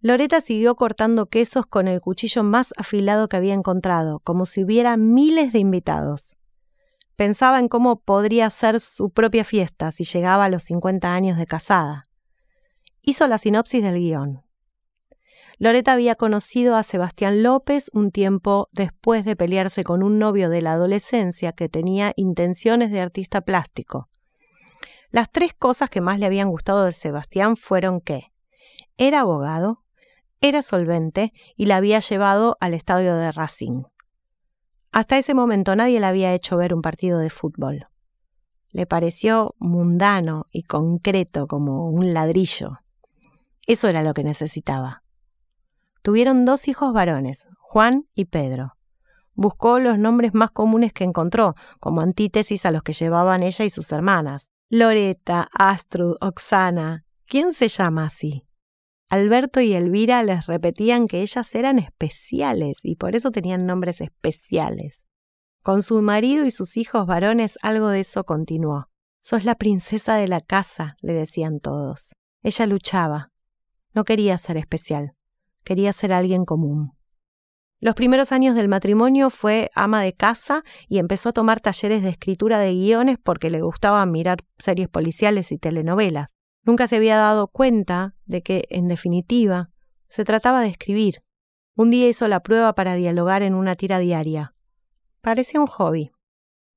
Loreta siguió cortando quesos con el cuchillo más afilado que había encontrado, como si hubiera miles de invitados. Pensaba en cómo podría ser su propia fiesta si llegaba a los 50 años de casada. Hizo la sinopsis del guion. Loreta había conocido a Sebastián López un tiempo después de pelearse con un novio de la adolescencia que tenía intenciones de artista plástico. Las tres cosas que más le habían gustado de Sebastián fueron que era abogado, era solvente y la había llevado al estadio de Racing. Hasta ese momento nadie le había hecho ver un partido de fútbol. Le pareció mundano y concreto como un ladrillo. Eso era lo que necesitaba. Tuvieron dos hijos varones, Juan y Pedro. Buscó los nombres más comunes que encontró, como antítesis a los que llevaban ella y sus hermanas. Loreta, Astrud, Oxana. ¿Quién se llama así? Alberto y Elvira les repetían que ellas eran especiales y por eso tenían nombres especiales. Con su marido y sus hijos varones algo de eso continuó. Sos la princesa de la casa, le decían todos. Ella luchaba. No quería ser especial, quería ser alguien común. Los primeros años del matrimonio fue ama de casa y empezó a tomar talleres de escritura de guiones porque le gustaba mirar series policiales y telenovelas. Nunca se había dado cuenta de que, en definitiva, se trataba de escribir. Un día hizo la prueba para dialogar en una tira diaria. Parecía un hobby.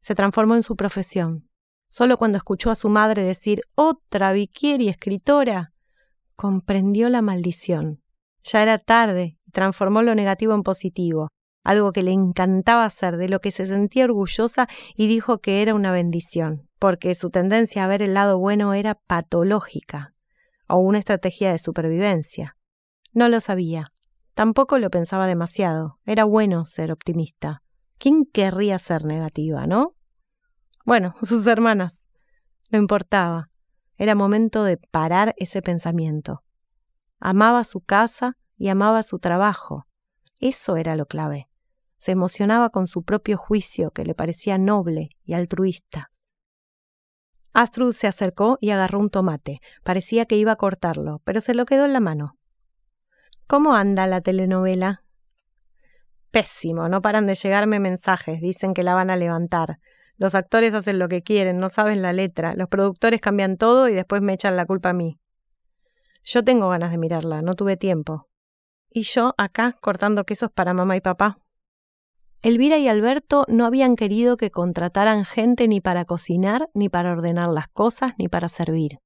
Se transformó en su profesión. Solo cuando escuchó a su madre decir otra Viquieri escritora, comprendió la maldición. Ya era tarde y transformó lo negativo en positivo, algo que le encantaba hacer, de lo que se sentía orgullosa y dijo que era una bendición porque su tendencia a ver el lado bueno era patológica o una estrategia de supervivencia. No lo sabía. Tampoco lo pensaba demasiado. Era bueno ser optimista. ¿Quién querría ser negativa, no? Bueno, sus hermanas. No importaba. Era momento de parar ese pensamiento. Amaba su casa y amaba su trabajo. Eso era lo clave. Se emocionaba con su propio juicio que le parecía noble y altruista. Astrud se acercó y agarró un tomate. Parecía que iba a cortarlo, pero se lo quedó en la mano. ¿Cómo anda la telenovela? Pésimo, no paran de llegarme mensajes, dicen que la van a levantar. Los actores hacen lo que quieren, no saben la letra, los productores cambian todo y después me echan la culpa a mí. Yo tengo ganas de mirarla, no tuve tiempo. Y yo acá cortando quesos para mamá y papá. Elvira y Alberto no habían querido que contrataran gente ni para cocinar, ni para ordenar las cosas, ni para servir.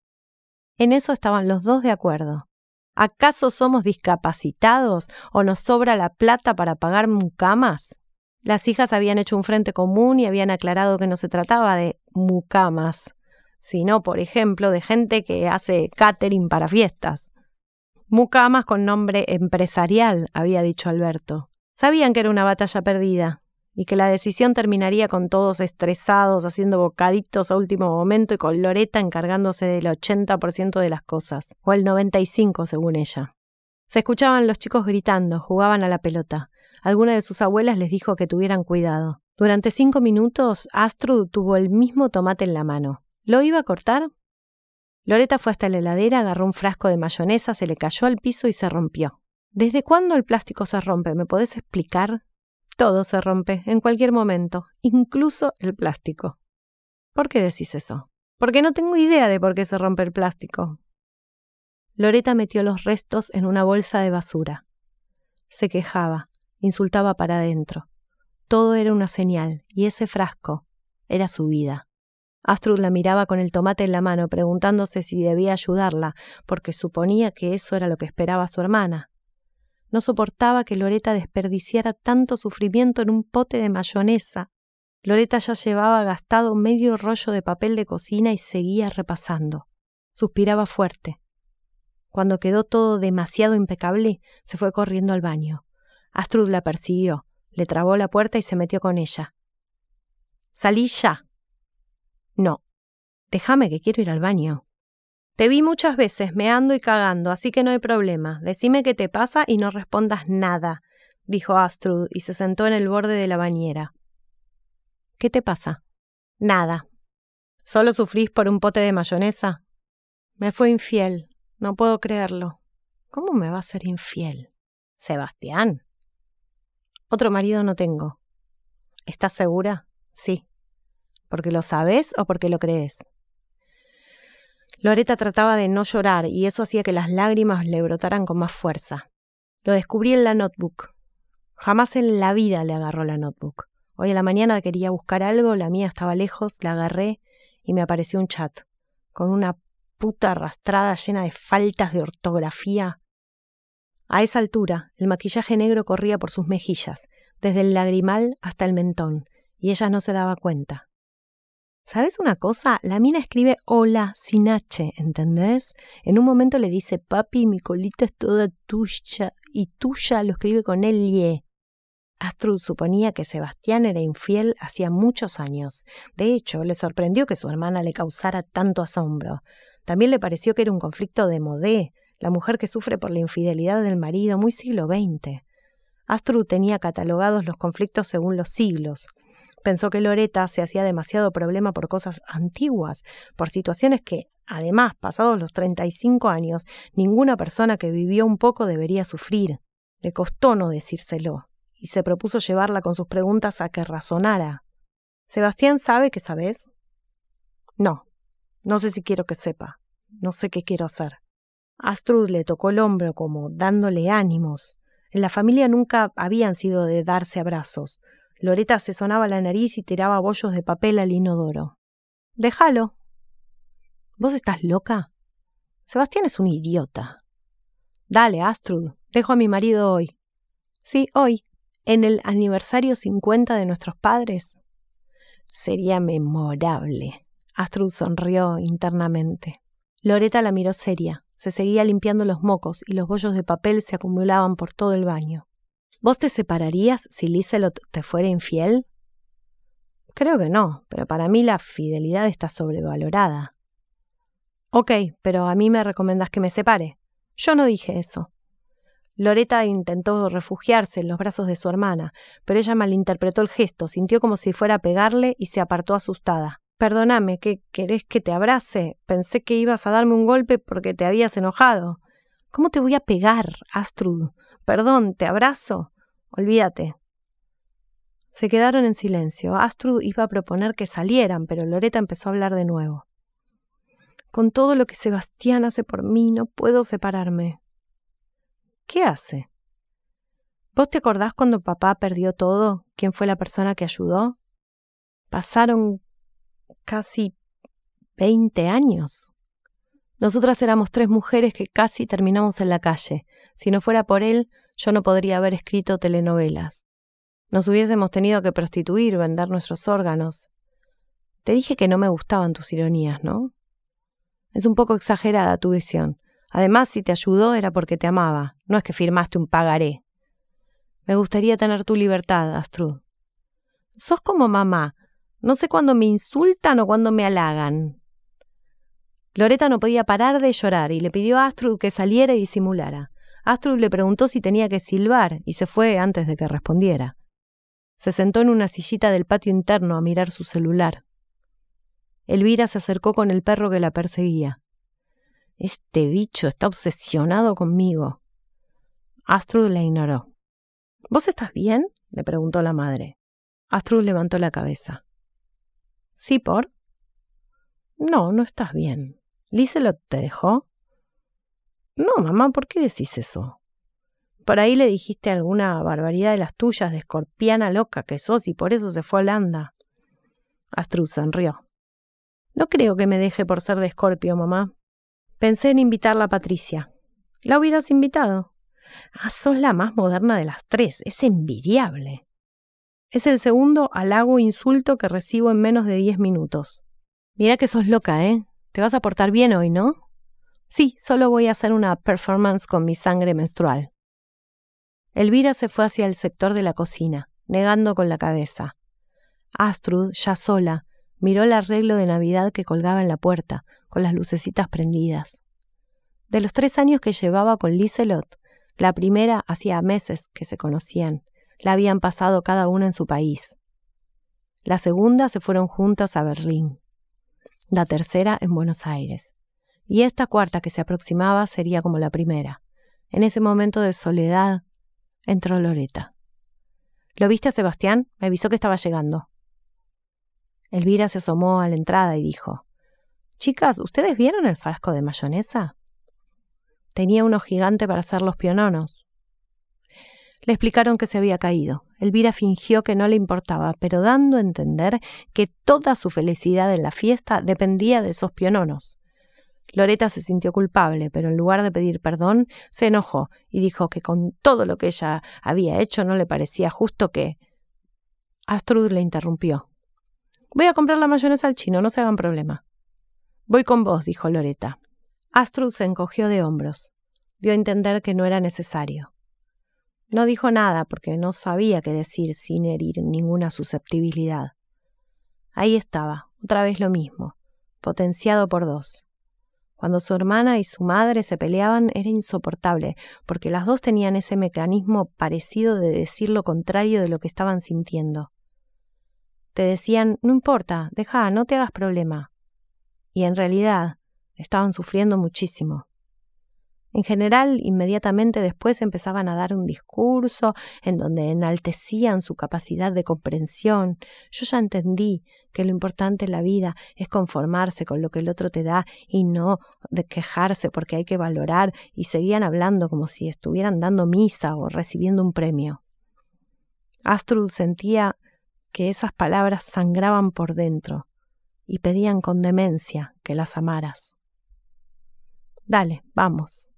En eso estaban los dos de acuerdo. ¿Acaso somos discapacitados o nos sobra la plata para pagar mucamas? Las hijas habían hecho un frente común y habían aclarado que no se trataba de mucamas, sino, por ejemplo, de gente que hace catering para fiestas. Mucamas con nombre empresarial, había dicho Alberto. Sabían que era una batalla perdida y que la decisión terminaría con todos estresados, haciendo bocaditos a último momento y con Loreta encargándose del 80% de las cosas, o el 95% según ella. Se escuchaban los chicos gritando, jugaban a la pelota. Alguna de sus abuelas les dijo que tuvieran cuidado. Durante cinco minutos, Astrud tuvo el mismo tomate en la mano. ¿Lo iba a cortar? Loreta fue hasta la heladera, agarró un frasco de mayonesa, se le cayó al piso y se rompió. ¿Desde cuándo el plástico se rompe? ¿Me podés explicar? Todo se rompe, en cualquier momento, incluso el plástico. ¿Por qué decís eso? Porque no tengo idea de por qué se rompe el plástico. Loreta metió los restos en una bolsa de basura. Se quejaba, insultaba para adentro. Todo era una señal, y ese frasco era su vida. Astrud la miraba con el tomate en la mano, preguntándose si debía ayudarla, porque suponía que eso era lo que esperaba su hermana. No soportaba que Loreta desperdiciara tanto sufrimiento en un pote de mayonesa. Loreta ya llevaba gastado medio rollo de papel de cocina y seguía repasando. Suspiraba fuerte. Cuando quedó todo demasiado impecable, se fue corriendo al baño. Astrud la persiguió, le trabó la puerta y se metió con ella. Salí ya. No. Déjame que quiero ir al baño. Te vi muchas veces meando y cagando, así que no hay problema. Decime qué te pasa y no respondas nada, dijo Astrud y se sentó en el borde de la bañera. ¿Qué te pasa? Nada. ¿Solo sufrís por un pote de mayonesa? Me fue infiel. No puedo creerlo. ¿Cómo me va a ser infiel? Sebastián. Otro marido no tengo. ¿Estás segura? Sí. ¿Porque lo sabes o porque lo crees? Loreta trataba de no llorar y eso hacía que las lágrimas le brotaran con más fuerza. Lo descubrí en la notebook. Jamás en la vida le agarró la notebook. Hoy a la mañana quería buscar algo, la mía estaba lejos, la agarré y me apareció un chat con una puta arrastrada llena de faltas de ortografía a esa altura, el maquillaje negro corría por sus mejillas, desde el lagrimal hasta el mentón, y ella no se daba cuenta. ¿Sabes una cosa? La mina escribe hola sin H, ¿entendés? En un momento le dice papi, mi colita es toda tuya, y tuya lo escribe con ye. Astrud suponía que Sebastián era infiel hacía muchos años. De hecho, le sorprendió que su hermana le causara tanto asombro. También le pareció que era un conflicto de modé, la mujer que sufre por la infidelidad del marido, muy siglo XX. Astrud tenía catalogados los conflictos según los siglos. Pensó que Loreta se hacía demasiado problema por cosas antiguas, por situaciones que, además, pasados los 35 años, ninguna persona que vivió un poco debería sufrir. Le costó no decírselo, y se propuso llevarla con sus preguntas a que razonara. ¿Sebastián sabe que sabes? No, no sé si quiero que sepa. No sé qué quiero hacer. Astrud le tocó el hombro como dándole ánimos. En la familia nunca habían sido de darse abrazos. Loreta se sonaba la nariz y tiraba bollos de papel al inodoro. Déjalo. ¿Vos estás loca? Sebastián es un idiota. Dale, Astrud, dejo a mi marido hoy. Sí, hoy, en el aniversario cincuenta de nuestros padres. Sería memorable. Astrud sonrió internamente. Loreta la miró seria. Se seguía limpiando los mocos y los bollos de papel se acumulaban por todo el baño. ¿Vos te separarías si Liselot te fuera infiel? Creo que no, pero para mí la fidelidad está sobrevalorada. Ok, pero a mí me recomendás que me separe. Yo no dije eso. Loreta intentó refugiarse en los brazos de su hermana, pero ella malinterpretó el gesto, sintió como si fuera a pegarle y se apartó asustada. Perdóname, ¿qué querés que te abrace? Pensé que ibas a darme un golpe porque te habías enojado. ¿Cómo te voy a pegar, Astrud? Perdón, ¿te abrazo? Olvídate. Se quedaron en silencio. Astrud iba a proponer que salieran, pero Loreta empezó a hablar de nuevo. Con todo lo que Sebastián hace por mí, no puedo separarme. ¿Qué hace? ¿Vos te acordás cuando papá perdió todo? ¿Quién fue la persona que ayudó? Pasaron casi 20 años. Nosotras éramos tres mujeres que casi terminamos en la calle. Si no fuera por él, yo no podría haber escrito telenovelas. Nos hubiésemos tenido que prostituir, vender nuestros órganos. Te dije que no me gustaban tus ironías, ¿no? Es un poco exagerada tu visión. Además, si te ayudó era porque te amaba, no es que firmaste un pagaré. Me gustaría tener tu libertad, Astrud. Sos como mamá, no sé cuándo me insultan o cuándo me halagan. Loreta no podía parar de llorar y le pidió a Astrud que saliera y disimulara. Astrud le preguntó si tenía que silbar y se fue antes de que respondiera. Se sentó en una sillita del patio interno a mirar su celular. Elvira se acercó con el perro que la perseguía. Este bicho está obsesionado conmigo. Astrud la ignoró. ¿Vos estás bien? le preguntó la madre. Astrud levantó la cabeza. ¿Sí por? No, no estás bien. ¿Liselot te dejó? No, mamá, ¿por qué decís eso? Por ahí le dijiste alguna barbaridad de las tuyas, de escorpiana loca que sos, y por eso se fue a Holanda. Astrud sonrió. No creo que me deje por ser de escorpio, mamá. Pensé en invitarla a Patricia. ¿La hubieras invitado? Ah, sos la más moderna de las tres. Es envidiable. Es el segundo halago insulto que recibo en menos de diez minutos. Mira que sos loca, ¿eh? Te vas a portar bien hoy, ¿no? Sí, solo voy a hacer una performance con mi sangre menstrual. Elvira se fue hacia el sector de la cocina, negando con la cabeza. Astrud, ya sola, miró el arreglo de Navidad que colgaba en la puerta, con las lucecitas prendidas. De los tres años que llevaba con Liselot, la primera hacía meses que se conocían, la habían pasado cada una en su país. La segunda se fueron juntas a Berlín. La tercera en Buenos Aires. Y esta cuarta que se aproximaba sería como la primera, En ese momento de soledad entró Loreta. ¿Lo viste a Sebastián? Me avisó que estaba llegando. Elvira se asomó a la entrada y dijo Chicas, ¿ustedes vieron el frasco de mayonesa? Tenía uno gigante para hacer los piononos. Le explicaron que se había caído. Elvira fingió que no le importaba, pero dando a entender que toda su felicidad en la fiesta dependía de esos piononos. Loreta se sintió culpable, pero en lugar de pedir perdón, se enojó y dijo que con todo lo que ella había hecho no le parecía justo que. Astrud le interrumpió. Voy a comprar la mayonesa al chino, no se hagan problema. Voy con vos, dijo Loreta. Astrud se encogió de hombros. Dio a entender que no era necesario. No dijo nada porque no sabía qué decir sin herir ninguna susceptibilidad. Ahí estaba, otra vez lo mismo, potenciado por dos. Cuando su hermana y su madre se peleaban era insoportable, porque las dos tenían ese mecanismo parecido de decir lo contrario de lo que estaban sintiendo. Te decían, no importa, deja, no te hagas problema. Y en realidad estaban sufriendo muchísimo. En general, inmediatamente después empezaban a dar un discurso en donde enaltecían su capacidad de comprensión. Yo ya entendí que lo importante en la vida es conformarse con lo que el otro te da y no de quejarse porque hay que valorar y seguían hablando como si estuvieran dando misa o recibiendo un premio. Astrud sentía que esas palabras sangraban por dentro y pedían con demencia que las amaras. Dale, vamos.